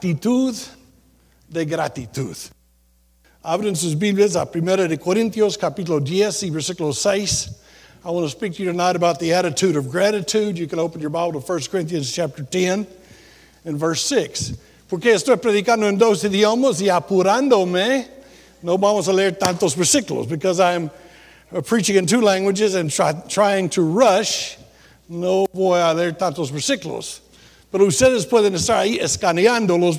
actitud de gratitud. Abren sus Biblias a 1 de Corintios capítulo 10 y versículo 6. I want to speak to you tonight about the attitude of gratitude. You can open your Bible to 1 Corinthians chapter 10 and verse 6. Porque estoy predicando en dos idiomas y apurándome, no vamos a leer tantos versículos because I'm preaching in two languages and try, trying to rush, no voy a leer tantos versículos. Pero ustedes pueden estar ahí escaneando los.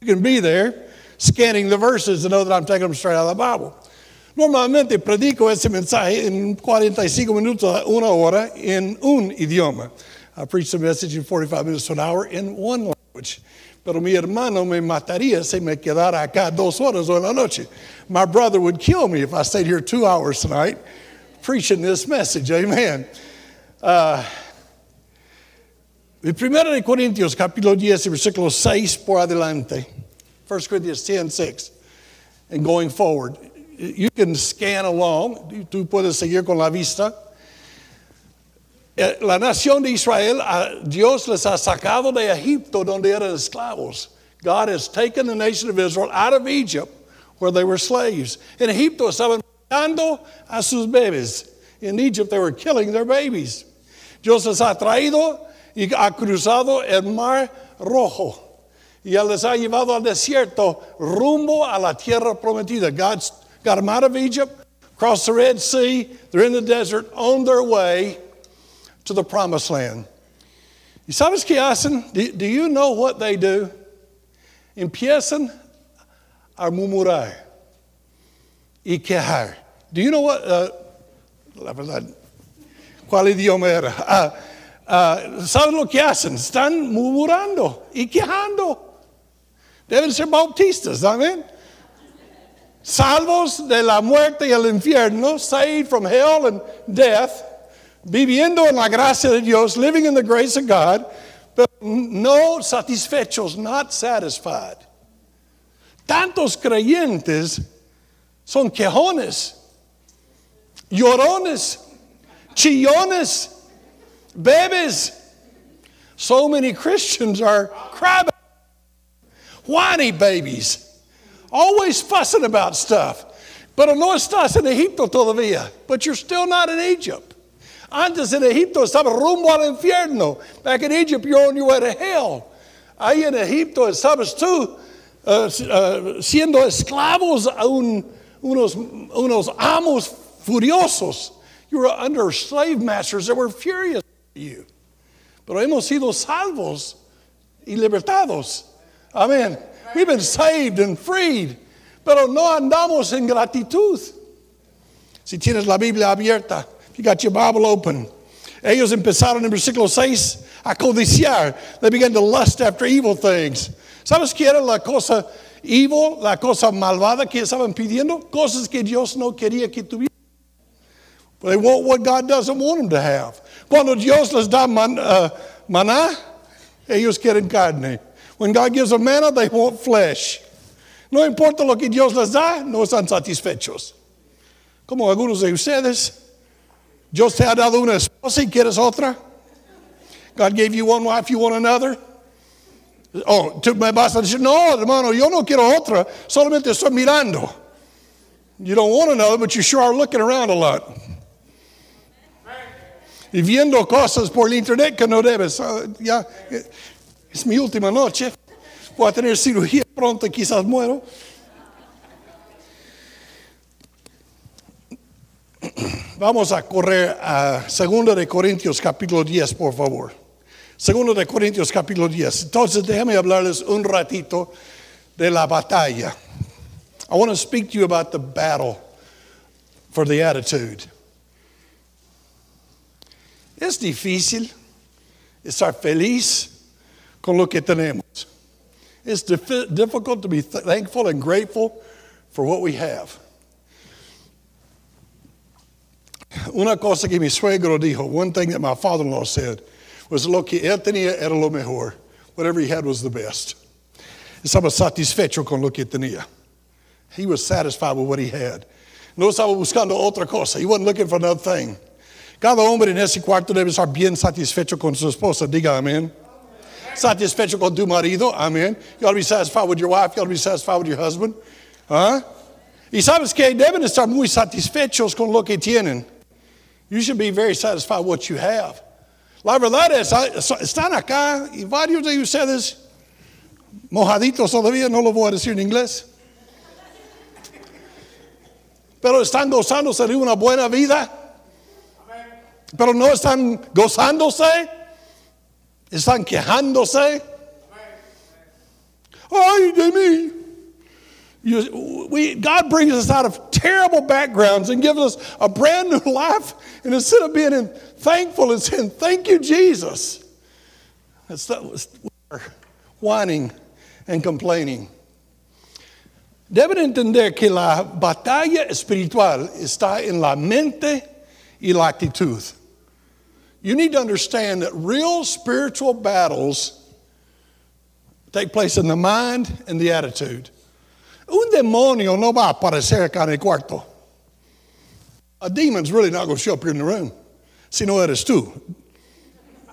You can be there scanning the verses to know that I'm taking them straight out of the Bible. Normalmente predico ese mensaje en 45 minutos, una hora, en un idioma. I preach the message in 45 minutes to an hour in one language. Pero mi hermano me mataría si me quedara acá dos horas o en la noche. My brother would kill me if I stayed here two hours tonight preaching this message. Amen. Uh, el primero de Corintios, capítulo 10, versículo 6 por adelante. 1 Corinthians 10, 6. And going forward. You can scan along. Tú puedes seguir con la vista. Eh, la nación de Israel, Dios les ha sacado de Egipto donde eran esclavos. God has taken the nation of Israel out of Egypt where they were slaves. En Egipto estaban matando a sus bebés. In Egypt they were killing their babies. Dios les ha traído y ha cruzado el mar rojo. Y él les ha llevado al desierto rumbo a la tierra prometida. God's got them out of Egypt, crossed the Red Sea. They're in the desert on their way to the promised land. ¿Y sabes qué hacen? Do, do you know what they do? Empiezan a murmurar y quejar. Do you know what? Uh, la verdad, ¿cuál idioma era? Uh, uh, ¿Saben lo que hacen? Están murmurando y quejando. Deben ser bautistas, amén. Salvos de la muerte y el infierno, saved from hell and death viviendo en la gracia de Dios, living in the grace of God, pero no satisfechos, not satisfied. Tantos creyentes son quejones, llorones, chillones, bebés. So many Christians are crying, whiny babies, always fussing about stuff. Pero no estás en Egipto todavía, but you're still not in Egypt. Antes en Egipto estaba rumbo al infierno. Back in Egypt, you're on your way to hell. Ahí en Egipto estabas tú uh, uh, siendo esclavos a un, unos, unos amos furiosos. You were under slave masters that were furious you. Pero hemos sido salvos y libertados. Amén. We've been saved and freed. Pero no andamos en gratitud. Si tienes la Biblia abierta, If you got your Bible open. Ellos empezaron en versículo 6 a codiciar. They began to lust after evil things. ¿Sabes qué era la cosa evil, la cosa malvada que estaban pidiendo? Cosas que Dios no quería que tuvieran. They want what God doesn't want them to have. Cuando Dios les da man, uh, maná, ellos quieren carne. When God gives them manna, they want flesh. No importa lo que Dios les da, no están satisfechos. Como algunos de ustedes. Dios te ha dado una esposa y quieres otra. God gave you one wife, you want another. Oh, tú me vas a decir, no, hermano, yo no quiero otra, solamente estoy mirando. You don't want another, but you sure are looking around a lot. Y viendo cosas por el internet que no debes. Ya, es mi última noche. Voy a tener cirugía pronto, quizás muero. Vamos a correr a 2 de Corintios capítulo 10, por favor. 2 de Corintios capítulo 10. Entonces déjame hablarles un ratito de la batalla. I want to speak to you about the battle for the attitude. Es difícil estar feliz con lo que tenemos. It's difficult to be thankful and grateful for what we have. Una cosa que mi suegro dijo, one thing that my father in law said, was lo que él tenía era lo mejor. Whatever he had was the best. Estaba satisfecho con lo que tenía. He was satisfied with what he had. No estaba buscando otra cosa. He wasn't looking for another thing. Cada hombre en ese cuarto debe estar bien satisfecho con su esposa. Diga amén. Satisfecho con tu marido. Amén. You ought to be satisfied with your wife. You ought to be satisfied with your husband. ¿Ah? Y sabes que deben estar muy satisfechos con lo que tienen. You should be very satisfied with what you have. La verdad es, están acá y varios de ustedes mojaditos todavía, no lo voy a decir en inglés. Pero están gozándose de una buena vida. Pero no están gozándose. Están quejándose. Ay de mí. You, we, God brings us out of terrible backgrounds and gives us a brand new life. And instead of being in, thankful and saying, Thank you, Jesus, That's we're whining and complaining. Deben entender que la batalla espiritual está en la mente y la actitud. You need to understand that real spiritual battles take place in the mind and the attitude. Un demonio no va a aparecer acá en el cuarto. A demon's really not going to show up here in the room. Si no eres tú.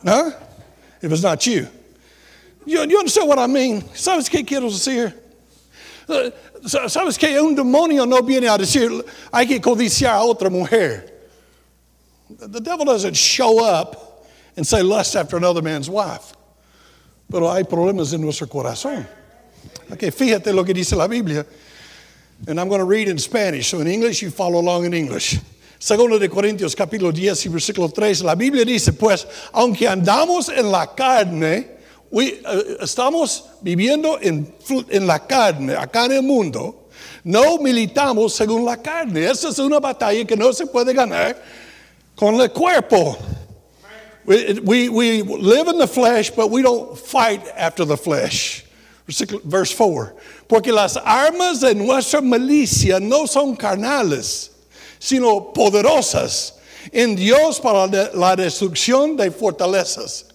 Huh? If it's not you. You, you understand what I mean? ¿Sabes qué quiero decir? Uh, ¿Sabes que un demonio no viene a decir hay que codiciar a otra mujer? The devil doesn't show up and say lust after another man's wife. Pero hay problemas en nuestro corazón. Okay, fíjate lo que dice la Biblia. And I'm going to read in Spanish. So in English, you follow along in English. Segundo de Corintios capítulo 10 y versículo 3, la Biblia dice, pues, aunque andamos en la carne, we, uh, estamos viviendo en, en la carne, acá en el mundo, no militamos según la carne. Esa es una batalla que no se puede ganar con el cuerpo. We, we, we live in the flesh, but we don't fight after the flesh. Verse 4. Porque las armas de nuestra milicia no son carnales, sino poderosas en Dios para la destrucción de fortalezas.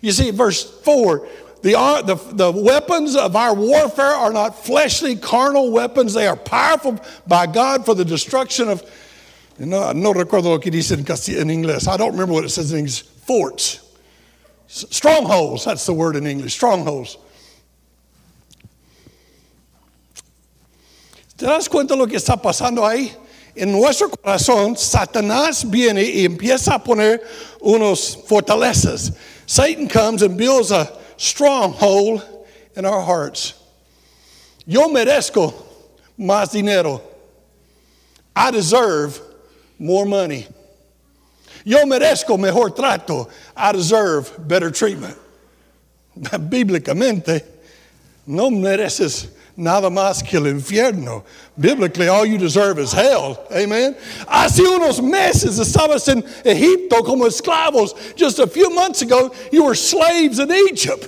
You see, verse 4 the, uh, the, the weapons of our warfare are not fleshly, carnal weapons. They are powerful by God for the destruction of, no, no recuerdo lo que dice en inglés. I don't remember what it says in English. Forts. Strongholds, that's the word in English. Strongholds. ¿Te das cuenta lo que está pasando ahí? En nuestro corazón, Satanás viene y empieza a poner unos fortalezas. Satan comes and builds a stronghold in our hearts. Yo merezco más dinero. I deserve more money. Yo merezco mejor trato. I deserve better treatment. Bíblicamente, no mereces nada más que el infierno. Biblically, all you deserve is hell. Amen. Hace unos meses estabas en Egipto como esclavos. Just a few months ago, you were slaves in Egypt.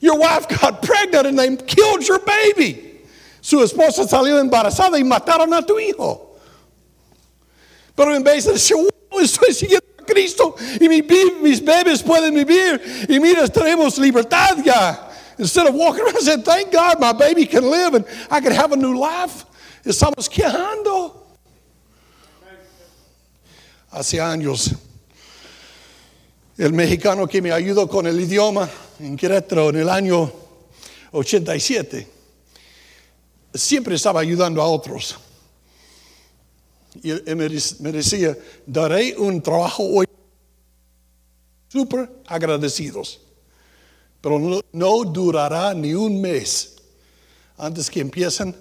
Your wife got pregnant and they killed your baby. Su esposa salió embarazada y mataron a tu hijo. Pero en vez de decir, wow, estoy siguiendo a Cristo y mis bebés pueden vivir y mira, tenemos libertad ya. Instead of walking around saying, Thank God my baby can live and I can have a new life, estamos quejando. Hace años, el mexicano que me ayudó con el idioma en Querétaro en el año 87, siempre estaba ayudando a otros. Y me decía, daré un trabajo hoy súper agradecidos pero no, durará ni un mes antes que empiecen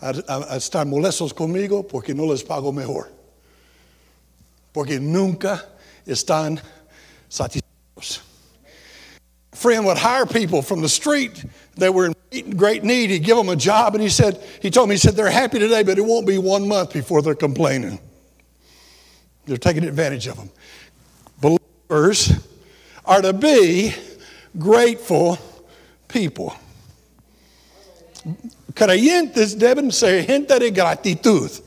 a, estar molestos conmigo porque no les pago mejor. Porque nunca están satisfechos. Friend would hire people from the street that were in great need. He'd give them a job, and he said, he told me, he said, they're happy today, but it won't be one month before they're complaining. They're taking advantage of them. Believers are to be grateful people. Creyentes deben ser gente de gratitud.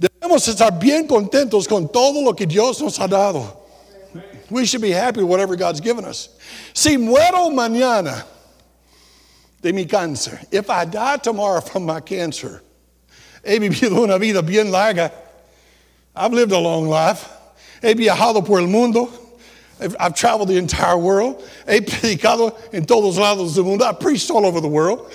Debemos estar bien contentos con todo lo que Dios nos ha dado. We should be happy with whatever God's given us. Si muero mañana de mi cáncer, if I die tomorrow from my cancer, he vivido una vida bien larga. I've lived a long life. He viajado por el mundo. I've, traveled the entire world. He predicado en todos lados del mundo. I preached all over the world.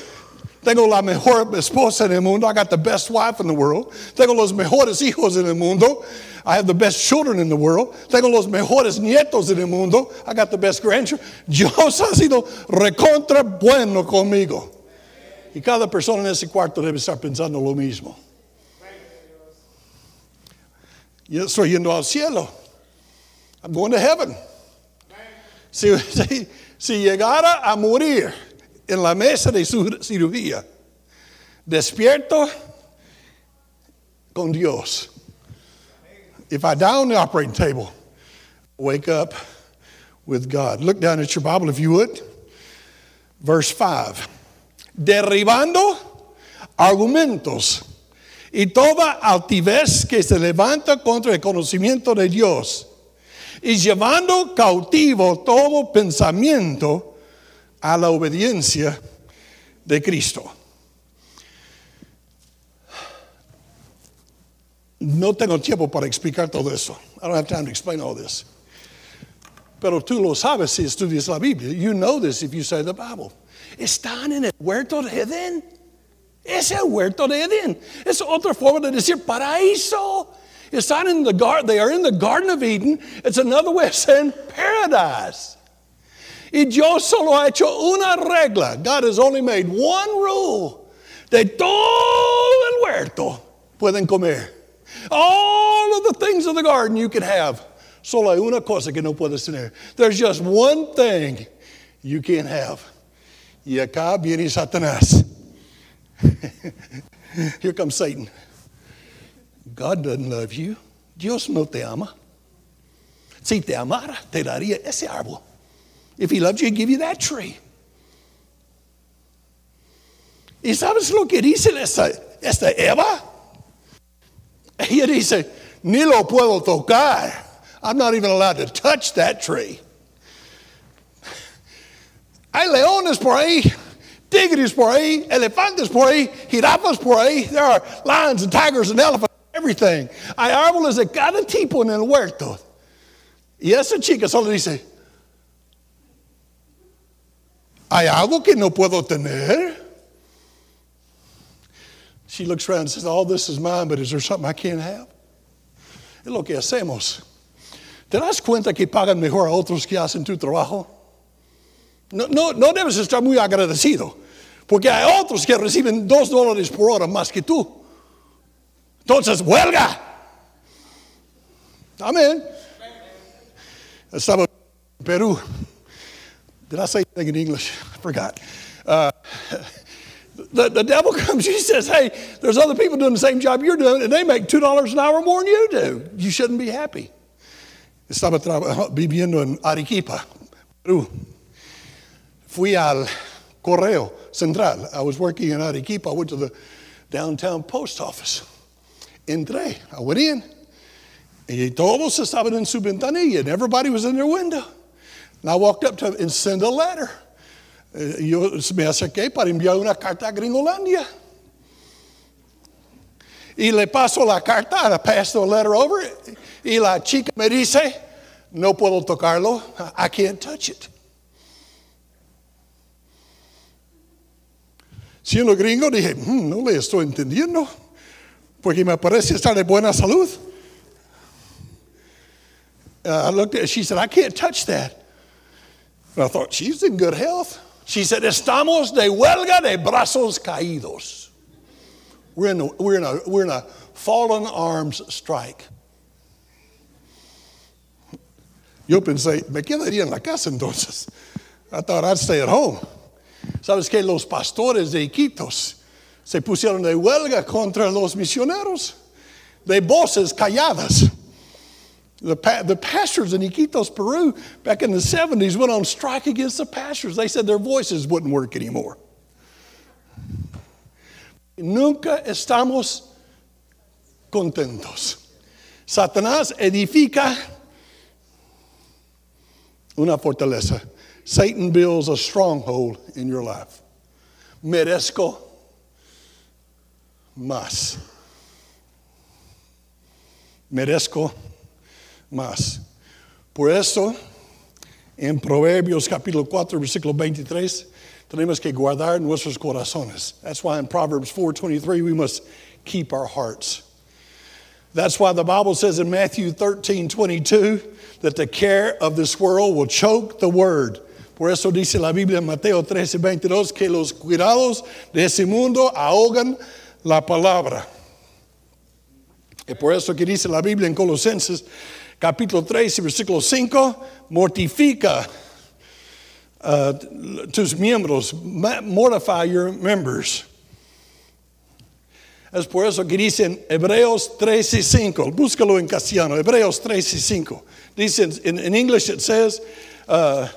Tengo la mejor esposa en el mundo. I got the best wife in the world. Tengo los mejores hijos en el mundo. I have the best children in the world. Tengo los mejores nietos en el mundo. I got the best grandchildren. Dios ha sido recontra bueno conmigo. Y cada persona en ese cuarto debe estar pensando lo mismo. Yo estoy yendo al cielo. I'm going to heaven. Si, si, si llegara a morir en la mesa de su cirugía, despierto con Dios. If I die on the operating table, wake up with God. Look down at your Bible if you would. Verse 5. Derribando argumentos y toda altivez que se levanta contra el conocimiento de Dios y llevando cautivo todo pensamiento a la obediencia de Cristo. No tengo tiempo para explicar todo eso. I don't have time to explain all this. Pero tú lo sabes si estudias la Biblia. You know this if you study the Bible. Están en el huerto de Edén. Es el huerto de Edén. Es otra forma de decir paraíso. Están in the garden. They are in the Garden of Eden. It's another way of saying paradise. Y Dios solo ha hecho una regla. God has only made one rule. De todo el huerto pueden comer. All of the things of the garden you can have. Solo hay una cosa que no puedes tener. There's just one thing you can't have. Y acá viene Satanás. Here comes Satan. God doesn't love you. Dios no te ama. Si te amara, te daría ese árbol. If he loved you, he'd give you that tree. ¿Y sabes lo que dice esta, esta Eva? Ella dice, ni lo puedo tocar. I'm not even allowed to touch that tree. Hay leones por ahí, tigres por ahí, elefantes por ahí, jirafas por ahí. There are lions and tigers and elephants, everything. Hay árboles de cada tipo en el huerto. Y esa chica solo dice, ¿hay algo que no puedo tener? She looks around and says, All this is mine, but is there something I can't have? Es lo que hacemos. ¿Te das cuenta que pagan mejor a otros que hacen tu trabajo? No, no, no debes estar muy agradecido, porque hay otros que reciben dos dólares por hora más que tú. Entonces, huelga. Amén. Estaba en Perú. Did I say anything in English? I forgot. Uh, the, the devil comes, he says, Hey, there's other people doing the same job you're doing, and they make $2 an hour more than you do. You shouldn't be happy. Estaba viviendo en Arequipa, Perú. Fui al Correo Central. I was working in Arequipa. I went to the downtown post office. Entré, I went in, y todos estaban en su ventanilla, and everybody was in their window. And I walked up to them and sent a letter. Yo me acerqué para enviar una carta a Gringolandia. Y le paso la carta, I pass the letter over, y la chica me dice, no puedo tocarlo, I can't touch it. Siendo gringo, dije, hmm, no le estoy entendiendo, porque me parece estar de buena salud. Uh, I looked at she said, I can't touch that. And I thought, she's in good health. She said, Estamos de huelga de brazos caídos. We're in a, we're in a, we're in a fallen arms strike. Yo pensé, me quedaría en la casa entonces. I thought I'd stay at home. ¿Sabes que los pastores de Iquitos se pusieron de huelga contra los misioneros? De voces calladas. The, pa- the pastors in Iquitos, Peru, back in the 70s, went on strike against the pastors. They said their voices wouldn't work anymore. Nunca estamos contentos. Satanás edifica una fortaleza. Satan builds a stronghold in your life. Merezco más. Merezco más. Por eso, en Proverbios capítulo 4, versículo 23, tenemos que guardar nuestros corazones. That's why in Proverbs 4:23 we must keep our hearts. That's why the Bible says in Matthew 13, 22 that the care of this world will choke the word. Por eso dice la Biblia en Mateo 13, 22 que los cuidados de ese mundo ahogan la palabra. Y por eso que dice la Biblia en Colosenses capítulo 3 y versículo 5, mortifica uh, tus miembros, mortify your members. Es por eso que dicen Hebreos 3 y 5, búscalo en castellano, Hebreos 3 y 5. Dicen, in, in English it says, uh,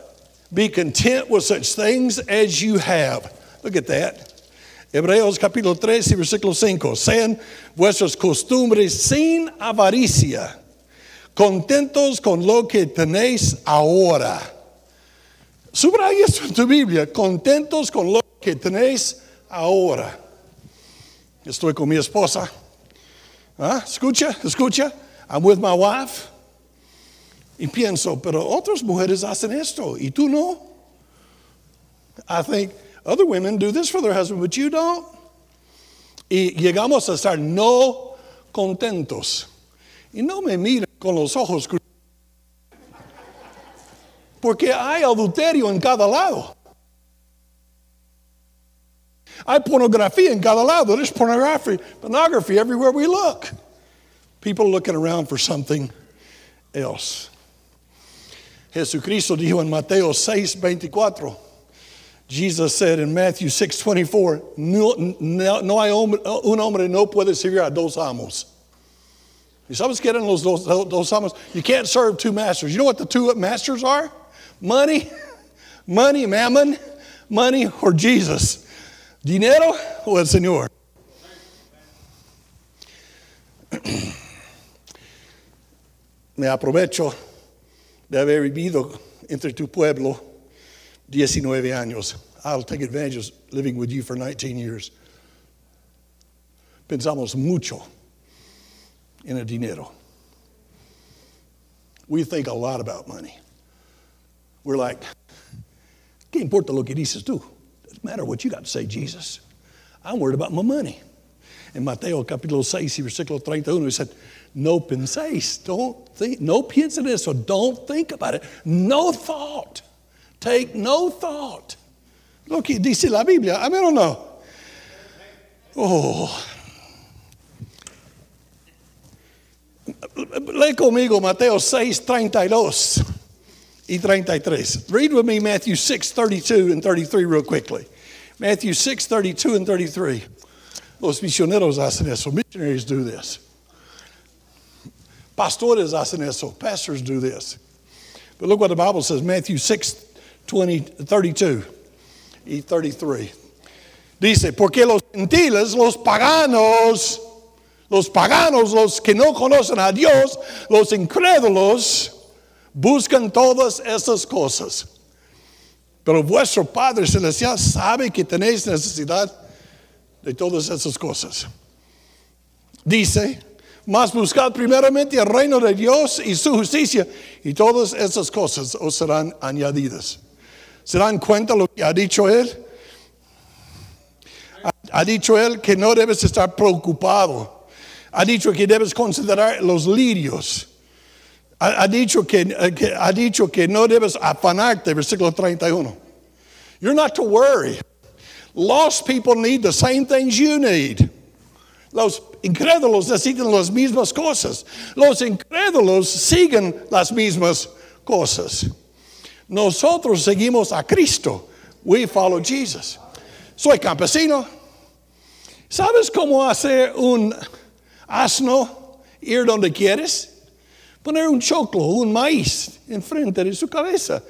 be content with such things as you have. Look at that. Hebreos capítulo 3 y versículo 5. Sean vuestras costumbres sin avaricia, contentos con lo que tenéis ahora. Subraya eso en tu Biblia, contentos con lo que tenéis ahora. Estoy con mi esposa. ¿Ah? Escucha, escucha. I'm with my wife. Y pienso, pero otras mujeres hacen esto y tú no. I think other women do this for their husband, but you don't. Y llegamos a estar no contentos. Y no me miren con los ojos porque hay adulterio en cada lado. Hay pornografía en cada lado. There's pornography, pornography everywhere we look. People looking around for something else. Jesucristo dijo en Mateo 6, 24. Jesus said in Matthew 6, 24, no, no, no hay hombre, un hombre no puede servir a dos amos. Y sabes que eran los dos, dos amos? You can't serve two masters. You know what the two masters are? Money, money, mammon, money, or Jesus. Dinero o el Señor. Me aprovecho de haber vivido entre tu pueblo 19 años. I'll take advantage of living with you for 19 years. Pensamos mucho en el dinero. We think a lot about money. We're like, ¿qué importa lo que dices tú? Doesn't matter what you got to say, Jesus. I'm worried about my money. En Mateo capítulo 6 y versículo 31 he said, no penséis, don't think, no piensen eso, don't think about it. No thought. Take no thought. Lo que dice la Biblia, I don't know. Oh. Lee conmigo Mateo 6, 32 y 33. Read with me Matthew 6, 32 and 33 real quickly. Matthew 6, 32 and 33. Los misioneros hacen eso. Missionaries do this. Pastores hacen eso. Pastors do this. But look what the Bible says Matthew 6, 20, 32 y 33. Dice, porque los gentiles, los paganos, los paganos, los que no conocen a Dios, los incrédulos, buscan todas esas cosas. Pero vuestro Padre Celestial sabe que tenéis necesidad de todas esas cosas. Dice, mas buscad primeramente el reino de Dios y su justicia y todas esas cosas os serán añadidas. ¿Se dan cuenta lo que ha dicho él? Ha, dicho él que no debes estar preocupado. Ha dicho que debes considerar los lirios. Ha, dicho que, que, ha dicho que no debes afanarte, versículo 31. You're not to worry. Lost people need the same things you need. Los incrédulos necesitan las mismas cosas. Los incrédulos siguen las mismas cosas. Nosotros seguimos a Cristo. We follow Jesus. Soy campesino. ¿Sabes cómo hacer un asno ir donde quieres? Poner un choclo, un maíz enfrente de su cabeza.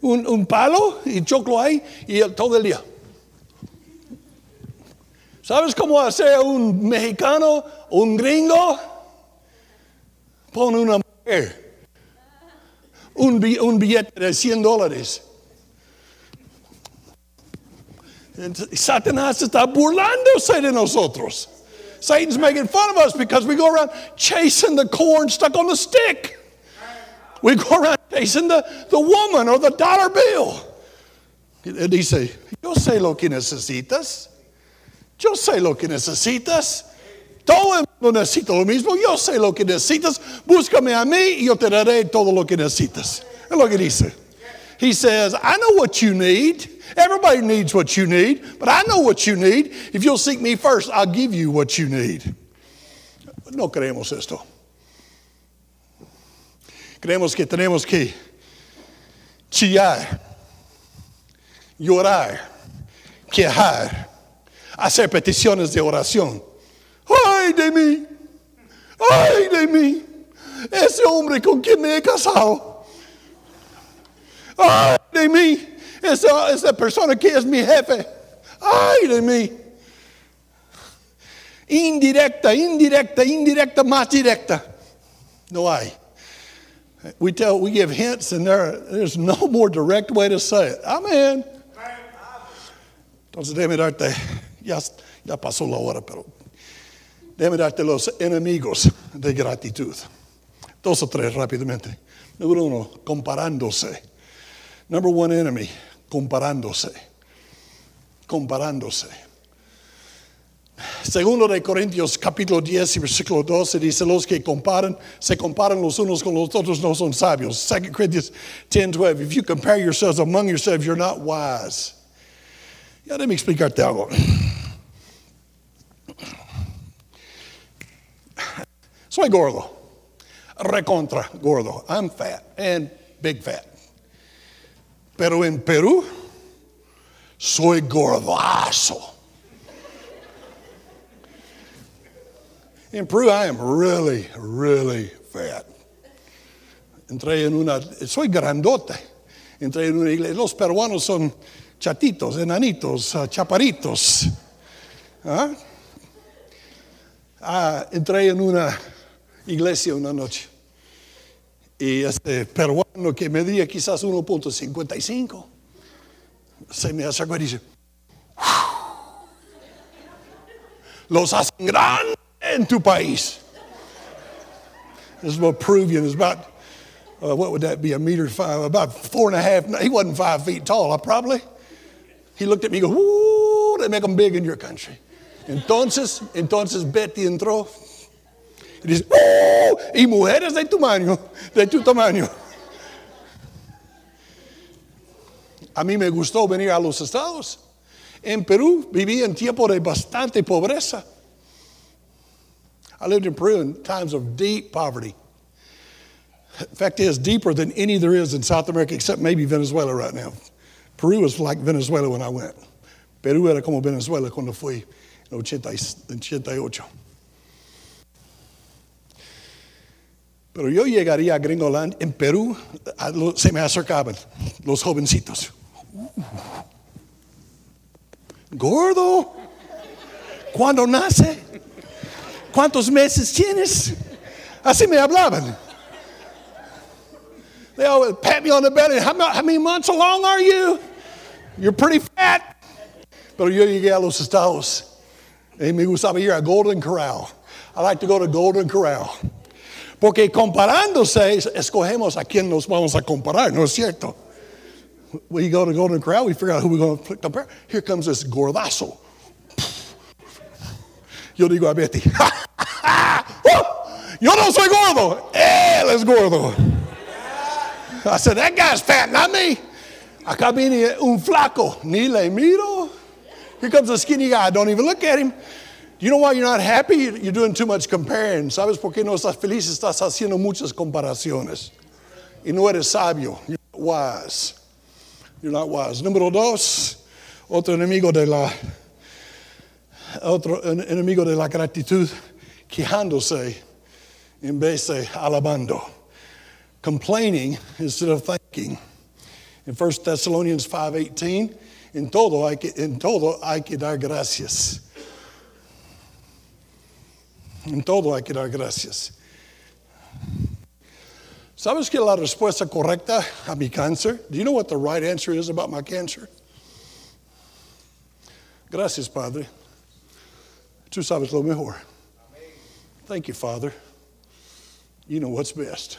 Un, un palo y choclo ahí y todo el día. ¿Sabes cómo hacer un mexicano, un gringo? Pon una mujer, un, un billete de 100 dólares. Satanás está burlándose de nosotros. Satan's making fun of us because we go around chasing the corn stuck on the stick. We go around chasing the, the woman or the dollar bill. Él dice, yo sé lo que necesitas. Yo sé lo que necesitas. Todo el mundo necesita lo mismo. Yo sé lo que necesitas. Búscame a mí y yo te daré todo lo que necesitas. Es lo que dice. He says, I know what you need. Everybody needs what you need, but I know what you need. If you'll seek me first, I'll give you what you need. No creemos esto. Creemos que tenemos que chillar, llorar, quejar, hacer peticiones de oración. ¡Ay de mí! ¡Ay de mí! Ese hombre con quien me he casado. ¡Ay de mí! Esa, esa persona que es mi jefe. ¡Ay de mí! Indirecta, indirecta, indirecta, más directa. No hay. We tell, we give hints, and there, there's no more direct way to say it. Amen. Entonces, déjame darte, ya, ya pasó la hora, pero déjame darte los enemigos de gratitud. Dos o tres rápidamente. Número uno, comparándose. Number one enemy, comparándose. Comparándose. Segundo de Corintios capítulo 10 y versículo 12 dice, los que comparan, se comparan los unos con los otros no son sabios. 2 Corinthians 10, 12, if you compare yourselves among yourselves, you're not wise. Ya déjame explicarte algo. Soy gordo, recontra gordo. I'm fat and big fat. Pero en Perú, soy gordazo. In Peru, I am really, really fat. Entré en una, soy grandote. Entré en una iglesia. Los peruanos son chatitos, enanitos, uh, chaparitos. ¿Ah? Ah, entré en una iglesia una noche. Y este peruano que medía quizás 1.55 se me acercó y dice, los hacen grandes en tu país. This is what Peruvian is about. Uh, what would that be? A meter five, about four and a half. He wasn't five feet tall, I probably. He looked at me and goes, Ooh, they make them big in your country. Entonces, entonces Betty entró. Dice, ¡Oh! Uh, y mujeres de tamaño, de tu tamaño. A mí me gustó venir a los estados. En Perú viví en tiempo de bastante pobreza. I lived in Peru in times of deep poverty. In fact, it is deeper than any there is in South America, except maybe Venezuela right now. Peru was like Venezuela when I went. Perú era como Venezuela cuando fui en 88. Pero yo llegaría a Gringoland, en Perú se me acercaban los jovencitos. Gordo, cuando nace, ¿Cuántos meses tienes? Así me hablaban. They always pat me on the belly. How, how many months along are you? You're pretty fat. Pero yo llegué a los estados. Y me gustaba ir a Golden Corral. I like to go to Golden Corral. Porque comparándose, escogemos a quién nos vamos a comparar, ¿no es cierto? We go to Golden Corral, we figure out who we're going to compare. Here comes this gordazo. Yo digo a Betty, yo no soy gordo, él es gordo. I said, that guy's fat, not me. Acá viene un flaco, ni le miro. Here comes a skinny guy, don't even look at him. You know why you're not happy? You're doing too much comparing. ¿Sabes por qué no estás feliz? Estás haciendo muchas comparaciones. Y no eres sabio. You're not wise. You're not wise. Número dos, otro enemigo de la otro enemigo de la gratitud, quejándose en vez de alabando. Complaining instead of thanking. In 1 Thessalonians 5:18, en todo hay que, en todo hay que dar gracias. En todo hay que dar gracias. ¿Sabes que la respuesta correcta a mi cáncer? Do you know what the right answer is about my cancer? Gracias, Padre. Tú sabes lo mejor. Thank you, Father. You know what's best.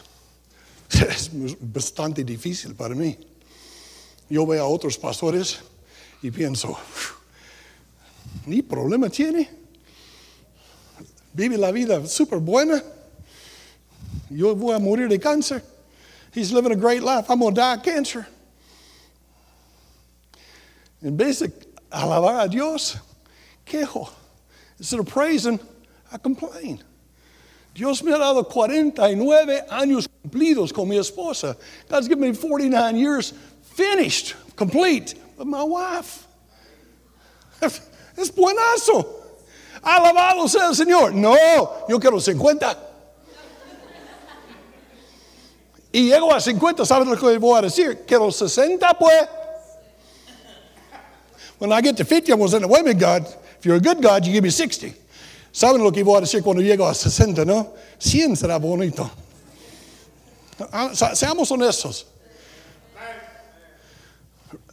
Es bastante difícil para mí. Yo veo a otros pastores y pienso, ni problema tiene. Vive la vida súper buena. Yo voy a morir de cáncer. He's living a great life. I'm going to die of cancer. En vez de alabar a Dios, quejo. Instead of praising, I complain. Dios me ha dado 49 años cumplidos con mi esposa. God's given me 49 years finished, complete with my wife. Es buenazo. Alabado sea el Señor. No, yo quiero 50. Y llego a 50, ¿sabes lo que voy a decir? Quiero 60, pues. When I get to 50, I'm going to say, wait a minute, God. If you're a good God, you give me 60. ¿Saben lo que voy a decir cuando llego a 60, no? 100 será bonito. Ah, seamos honestos.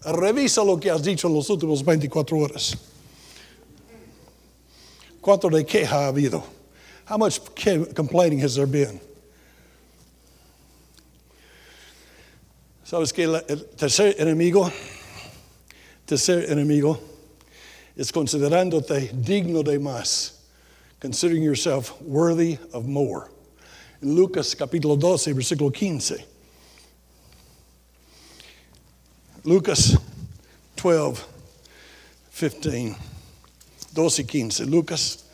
Revisa lo que has dicho en los últimos 24 horas. ¿Cuánto de queja ha habido? How much complaining has there been? ¿Sabes que el tercer enemigo, tercer enemigo, es considerándote digno de más, considering yourself worthy of more. En Lucas capítulo 12, versículo 15. Lucas 12, 15. 12 y 15. Lucas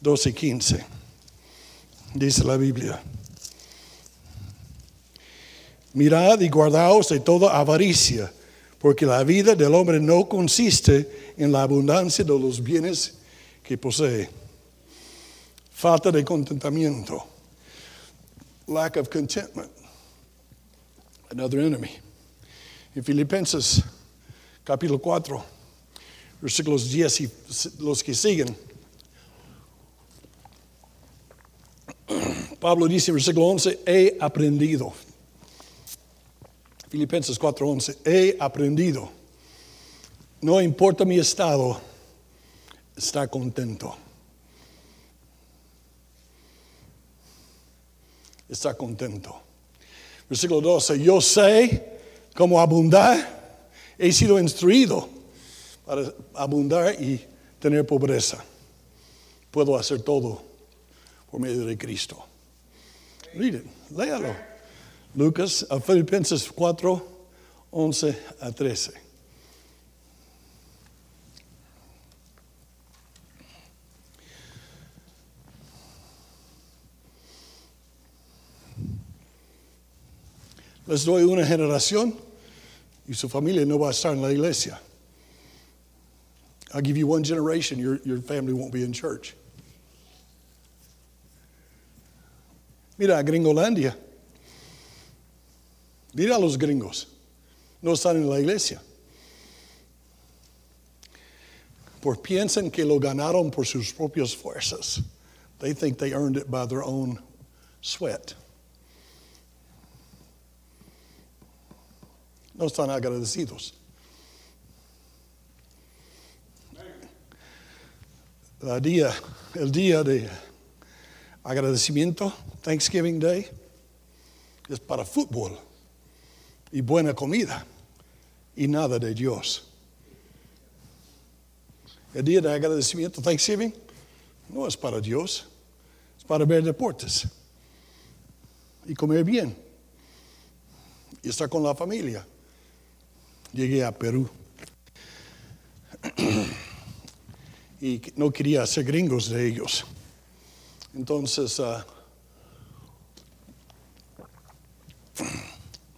12 y 15. Dice la Biblia. Mirad y guardaos de toda avaricia, porque la vida del hombre no consiste en la abundancia de los bienes que posee. Falta de contentamiento. Lack of contentment. Another enemy. En Filipenses capítulo 4, versículos 10 y los que siguen. Pablo dice en versículo 11, he aprendido. Filipenses 4:11, he aprendido. No importa mi estado, está contento. Está contento. Versículo 12, yo sé cómo abundar, he sido instruido para abundar y tener pobreza. Puedo hacer todo por medio de Cristo. Read it, léalo. Lucas, a Filipenses 4, 11 a 13. Les doy una generación y su familia no va a estar en la iglesia. I'll give you one generation, your, your family won't be in church. Mira, Gringolandia. Mira a los gringos. No están en la iglesia. Por piensan que lo ganaron por sus propias fuerzas. They think they earned it by their own sweat. No están agradecidos. El día, el día de agradecimiento, Thanksgiving Day, es para fútbol y buena comida y nada de Dios. El día de agradecimiento, Thanksgiving, no es para Dios, es para ver deportes y comer bien y estar con la familia. Llegué a Perú y no quería ser gringos de ellos. Entonces, uh,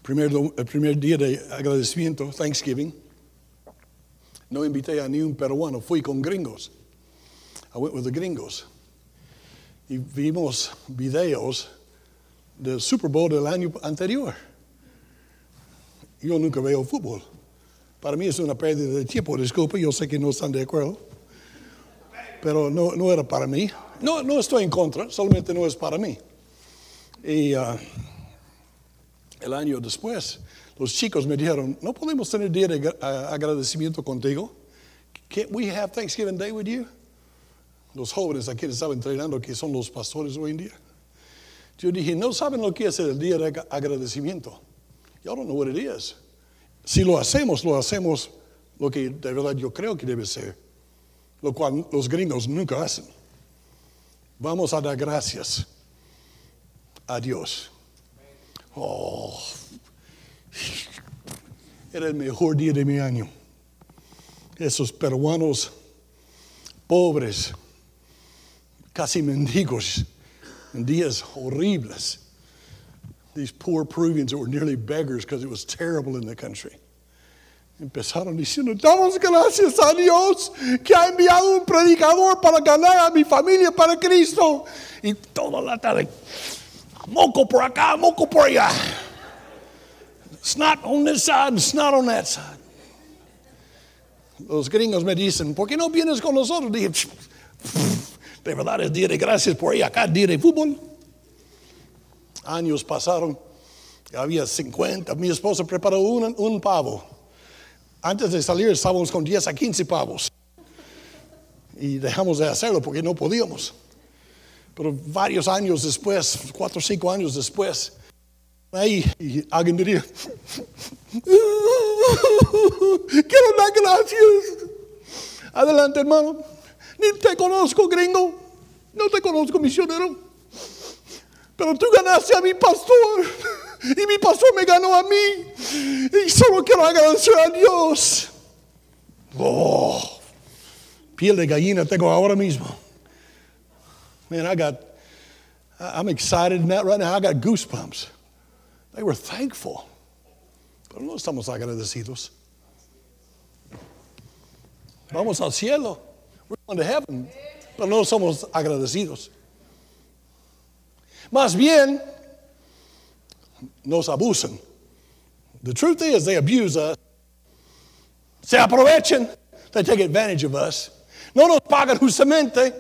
primer, el primer día de agradecimiento, Thanksgiving, no invité a ni un peruano, fui con gringos. I went with the gringos. Y vimos videos del Super Bowl del año anterior. Yo nunca veo fútbol. Para mí es una pérdida de tiempo, disculpe, yo sé que no están de acuerdo. Pero no, no era para mí. No, no estoy en contra, solamente no es para mí. Y uh, el año después, los chicos me dijeron, no podemos tener día de agradecimiento contigo. Can't we have Thanksgiving Day with you? Los jóvenes aquí estaban entrenando que son los pastores hoy en día. Yo dije, no saben lo que es el día de agradecimiento. Y'all don't know what it is. Si lo hacemos, lo hacemos lo que de verdad yo creo que debe ser. Lo cual los gringos nunca hacen. Vamos a dar gracias a Dios. Oh, era el mejor día de mi año. Esos peruanos pobres, casi mendigos, en días horribles. These poor Peruvians that were nearly beggars because it was terrible in the country. Empezaron diciendo, damos gracias a Dios que ha enviado un predicador para ganar a mi familia para Cristo. Y toda la tarde, moco por acá, moco por allá. Snot on this side and snot on that side. Los gringos me dicen, ¿por qué no vienes con nosotros? Dije, de verdad es día de gracias por ahí, acá día de fútbol. Años pasaron, había 50, mi esposa preparó un, un pavo. Antes de salir estábamos con 10 a 15 pavos. Y dejamos de hacerlo porque no podíamos. Pero varios años después, cuatro o cinco años después, ahí y alguien diría, quiero dar gracias. Adelante, hermano. Ni te conozco, gringo. No te conozco, misionero. Pero tú ganaste a mi pastor. Y mi pastor me ganó a mí. Y solo quiero agradecer a Dios. Oh, piel de gallina tengo ahora mismo. Man, I got, I'm excited in that right now. I got goosebumps. They were thankful. Pero no estamos agradecidos. Vamos al cielo. We're going to heaven. Pero no somos agradecidos. Más bien, nos abusan. The truth is, they abuse us. Se aprovechan. They take advantage of us. No nos pagan justamente.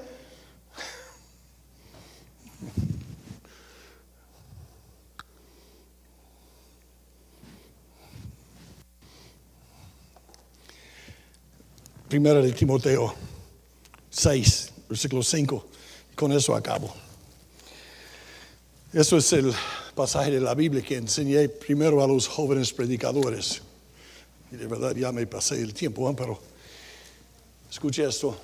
Primera de Timoteo 6, versículo 5. Con eso acabo. Eso es el pasaje de la Biblia que enseñé primero a los jóvenes predicadores. Y de verdad ya me pasé el tiempo, ¿eh? pero escuche esto.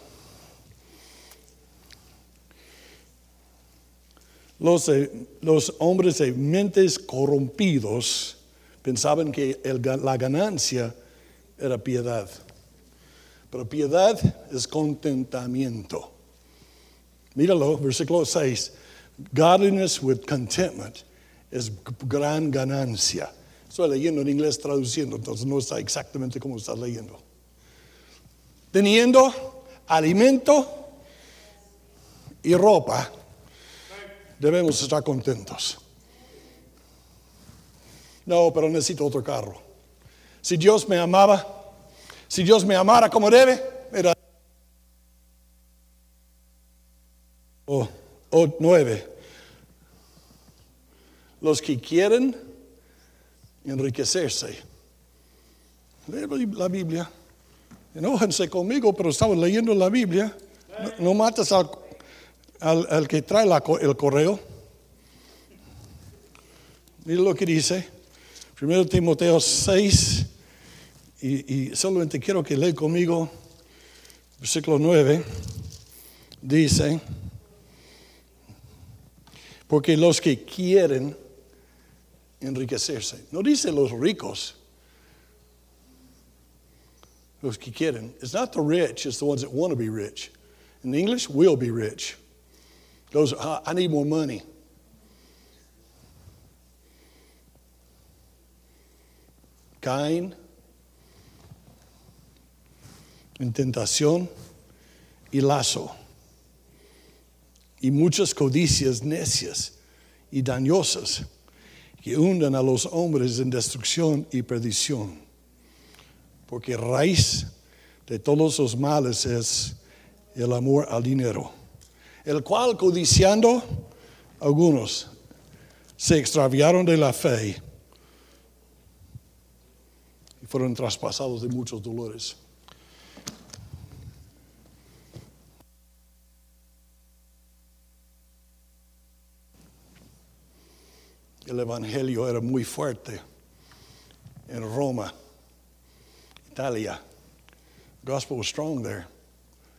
Los, eh, los hombres de mentes corrompidos pensaban que la ganancia era piedad. Pero piedad es contentamiento. Míralo, versículo 6. Godliness with contentment es gran ganancia. Estoy leyendo en inglés traduciendo, entonces no está exactamente como está leyendo. Teniendo alimento y ropa, debemos estar contentos. No, pero necesito otro carro. Si Dios me amaba, si Dios me amara como debe, era... O, o nueve. Los que quieren enriquecerse. Lee la Biblia. Enójense conmigo, pero estamos leyendo la Biblia. No, no mates al, al, que trae el correo. Mira lo que dice. Primero Timoteo 6. Y, solamente quiero que lee conmigo. Versículo 9. Dice. Porque los que quieren enriquecerse. No dice los ricos. Los que quieren. It's not the rich, it's the ones that want to be rich. In English, will be rich. Those, are, ah, I need more money. Caen en tentación y lazo. Y muchas codicias necias y dañosas que hunden a los hombres en destrucción y perdición. Porque raíz de todos los males es el amor al dinero, el cual codiciando algunos se extraviaron de la fe y fueron traspasados de muchos dolores. El evangelio era muy fuerte en Roma, Italia. The gospel was strong there,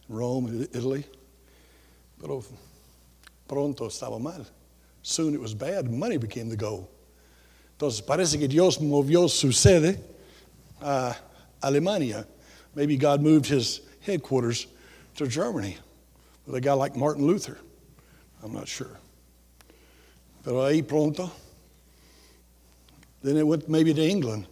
Rome, Italy. Pero pronto estaba mal. Soon it was bad. Money became the goal. Entonces parece que Dios movió su sede a Alemania. Maybe God moved his headquarters to Germany with a guy like Martin Luther. I'm not sure. Pero ahí pronto. Then it went maybe to England.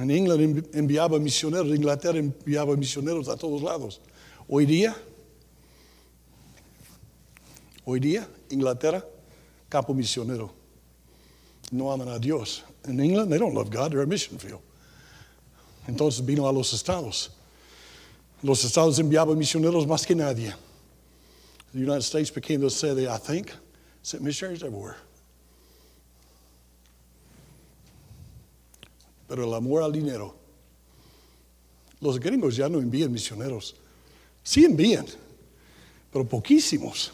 En England enviaba misioneros, Inglaterra enviaba misioneros a todos lados. Hoy día, hoy día, Inglaterra, campo misionero. No aman a Dios. En England, they don't love God, they're a mission field. Entonces vino a los estados. Los estados enviaban misioneros más que nadie. The United States became the sede, I think, sent missionaries everywhere. Pero el amor al dinero. Los gringos ya no envían misioneros. Sí envían, pero poquísimos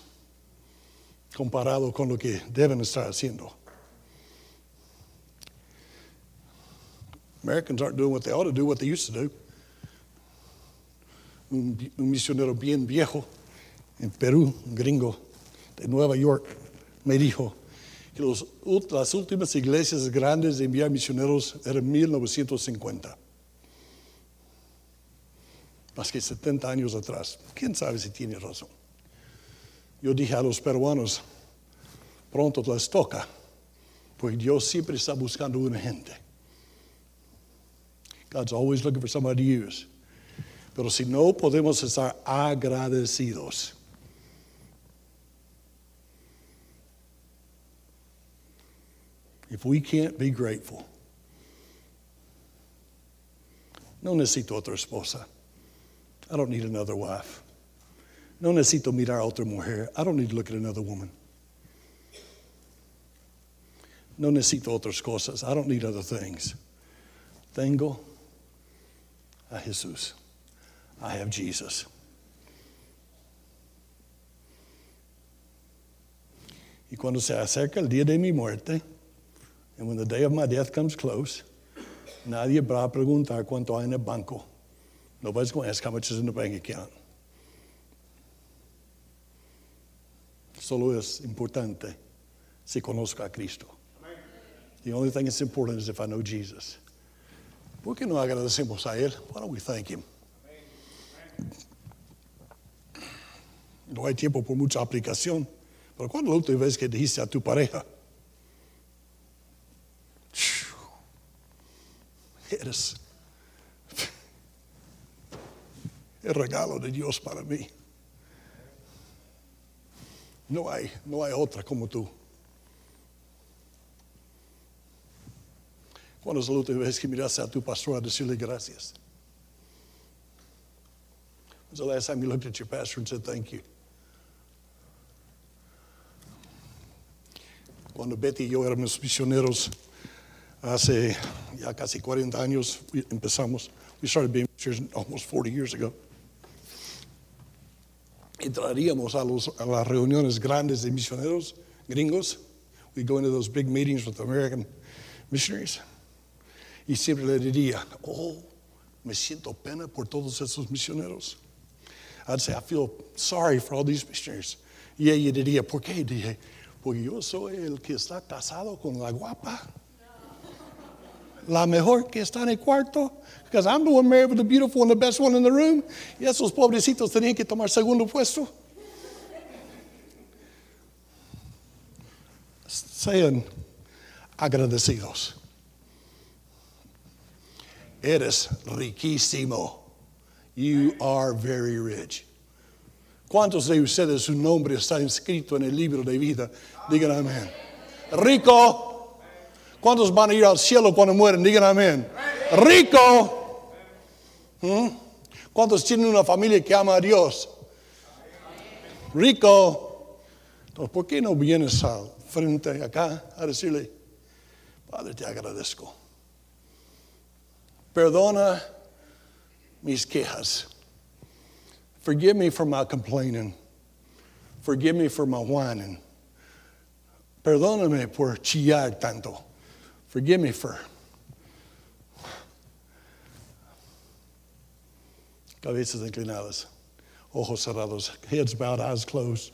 comparado con lo que deben estar haciendo. Americans aren't doing what they ought to do, what they used to do. Un, misionero bien viejo en Perú, un gringo de Nueva York, me dijo, que los, las últimas iglesias grandes de enviar misioneros eran 1950. Más que 70 años atrás. ¿Quién sabe si tiene razón? Yo dije a los peruanos, pronto les toca, porque Dios siempre está buscando una gente. God's always looking for somebody to use. Pero si no podemos estar agradecidos, if we can't be grateful, no necesito otra esposa. I don't need another wife. No necesito mirar otra mujer. I don't need to look at another woman. No necesito otras cosas. I don't need other things. Tengo a Jesús. I have Jesus. Y cuando se acerca el día de mi muerte, and when the day of my death comes close, nadie va a preguntar cuánto hay en el banco. Nobody's going to ask how much is in the bank account. Solo es importante si conozco a Cristo. The only thing that's important is if I know Jesus. ¿Por qué no agradecemos a Él? Why don't we thank Him? No hay tiempo por mucha aplicación, pero ¿cuándo la última vez que dijiste a tu pareja? Eres el regalo de Dios para mí. No hay, no hay otra como tú. ¿Cuándo es la última vez que miraste a tu pastor a decirle gracias? When's the last time you looked at your pastor and said thank you? Cuando Betty y yo éramos misioneros hace ya casi 40 años, empezamos. We started being missionaries almost 40 years ago. Entraríamos a, los, a las reuniones grandes de misioneros gringos. We go into those big meetings with American missionaries. Y siempre le diría, oh, me siento pena por todos esos misioneros. I'd say, I feel sorry for all these missionaries. Y ella diría, ¿por qué? Dije, porque yo soy el que está casado con la guapa. La mejor que está en el cuarto. Because I'm the one married with the beautiful one, the best one in the room. Y esos pobrecitos tenían que tomar segundo puesto. Sean agradecidos. Eres riquísimo. You are very rich. ¿Cuántos de ustedes su nombre está inscrito en el libro de vida? Digan amén. Rico. ¿Cuántos van a ir al cielo cuando mueren? Digan amén. Rico. ¿Mm? ¿Cuántos tienen una familia que ama a Dios? Rico. Entonces, ¿por qué no vienes al frente acá a decirle, Padre, te agradezco? Perdona mis quejas. Forgive me for my complaining. Forgive me for my whining. Perdóname por chillar tanto. Forgive me for. Cabezas inclinadas, ojos cerrados, heads bowed, eyes closed.